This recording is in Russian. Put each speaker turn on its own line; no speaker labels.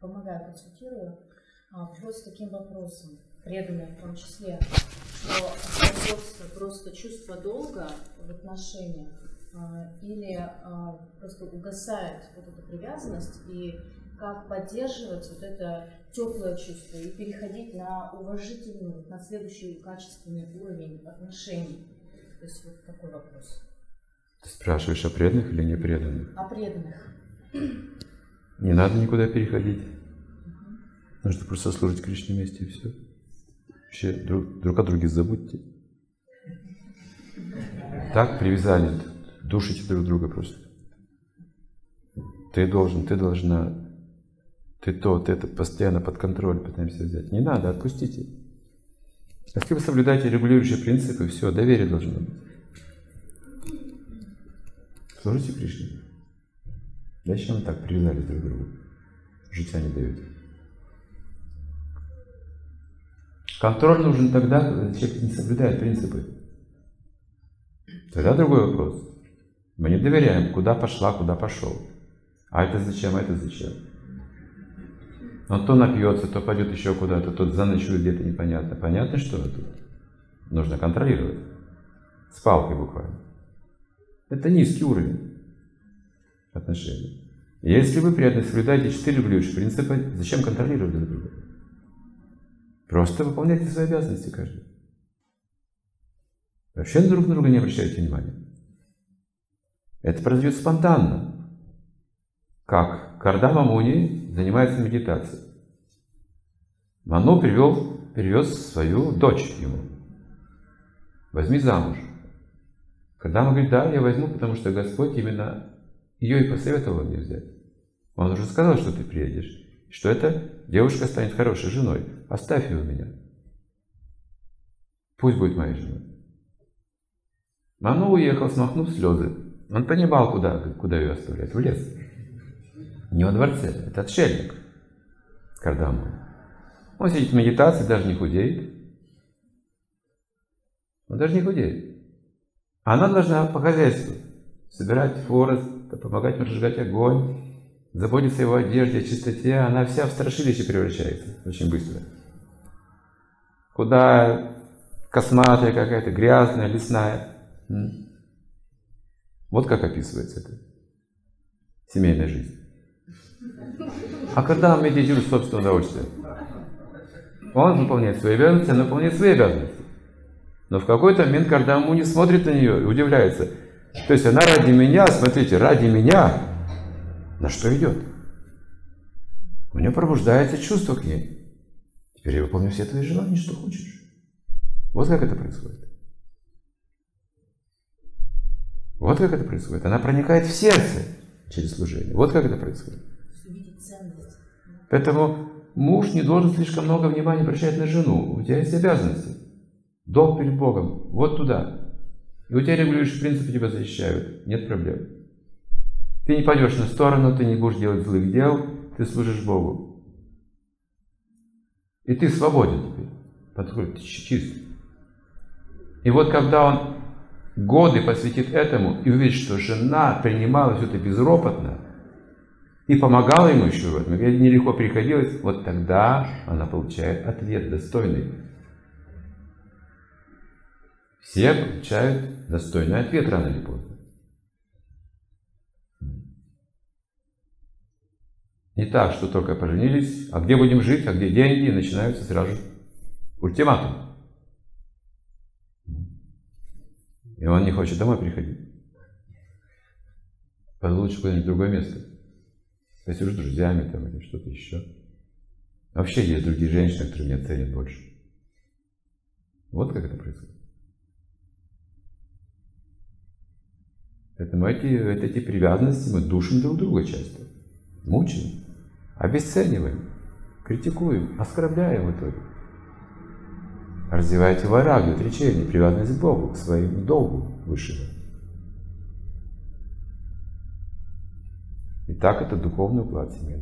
помогаю, консультирую, а, приходят с таким вопросом, преданные в том числе, что просто чувство долга в отношениях а, или а, просто угасает вот эта привязанность и как поддерживать вот это теплое чувство и переходить на уважительный, на следующий качественный уровень отношений. То есть вот такой вопрос.
Ты спрашиваешь о преданных или не преданных?
О преданных.
Не надо никуда переходить. Нужно просто служить Кришне вместе и все. Вообще друг, друг о друге забудьте. Так привязали, душите друг друга просто. Ты должен, ты должна, ты то, ты это постоянно под контроль пытаемся взять. Не надо, отпустите. Если вы соблюдаете регулирующие принципы, все, доверие должно быть. Служите Кришне. Зачем вы так привязались друг к другу? Жития не даете. Контроль нужен тогда, когда человек не соблюдает принципы. Тогда другой вопрос. Мы не доверяем, куда пошла, куда пошел. А это зачем, а это зачем? Он то напьется, то пойдет еще куда-то, тот заночует где-то непонятно. Понятно, что тут? Нужно контролировать. С палкой буквально. Это низкий уровень отношений. Если вы преданно соблюдаете четыре ключа принципа, зачем контролировать друг друга? Просто выполняйте свои обязанности каждый. Вообще друг на друга не обращайте внимания. Это произойдет спонтанно. Как? Кардама Муни занимается медитацией. Ману привел, привез свою дочь ему. Возьми замуж. Кардама говорит, да, я возьму, потому что Господь именно ее и посоветовал мне взять. Он уже сказал, что ты приедешь что эта девушка станет хорошей женой. Оставь ее у меня. Пусть будет моей женой. Ману уехал, смахнув слезы. Он понимал, куда, куда ее оставлять. В лес. Не во дворце. Это отшельник. Кардаму. Он сидит в медитации, даже не худеет. Он даже не худеет. Она должна по хозяйству собирать хворост, помогать разжигать огонь, заботится о его одежде, о чистоте, она вся в страшилище превращается очень быстро. Куда косматая какая-то, грязная, лесная. Вот как описывается это. Семейная жизнь. А когда он медитирует собственное удовольствие? Он выполняет свои обязанности, она выполняет свои обязанности. Но в какой-то момент, когда ему не смотрит на нее, удивляется. То есть она ради меня, смотрите, ради меня на что идет? У нее пробуждается чувство к ней. Теперь я выполню все твои желания, что хочешь. Вот как это происходит. Вот как это происходит. Она проникает в сердце через служение. Вот как это происходит. Поэтому муж не должен слишком много внимания обращать на жену. У тебя есть обязанности. Долг перед Богом. Вот туда. И у тебя регулирующие принципы тебя защищают. Нет проблем. Ты не пойдешь на сторону, ты не будешь делать злых дел, ты служишь Богу. И ты свободен теперь, подходит, ты чист. И вот когда он годы посвятит этому и увидит, что жена принимала все это безропотно и помогала ему еще в этом, и нелегко приходилось, вот тогда она получает ответ достойный. Все получают достойный ответ рано или поздно. Не так, что только поженились, а где будем жить, а где деньги, и начинаются сразу ультиматум. И он не хочет домой приходить. Лучше куда-нибудь другое место. Посижу с друзьями там или что-то еще. Вообще есть другие женщины, которые меня ценят больше. Вот как это происходит. Поэтому эти, эти привязанности мы душим друг друга часто. Мучаем обесцениваем, критикуем, оскорбляем в итоге. Развивайте варагу, отречение, привязанность к Богу, к своему долгу высшему. И так это духовный уклад семейной жизни.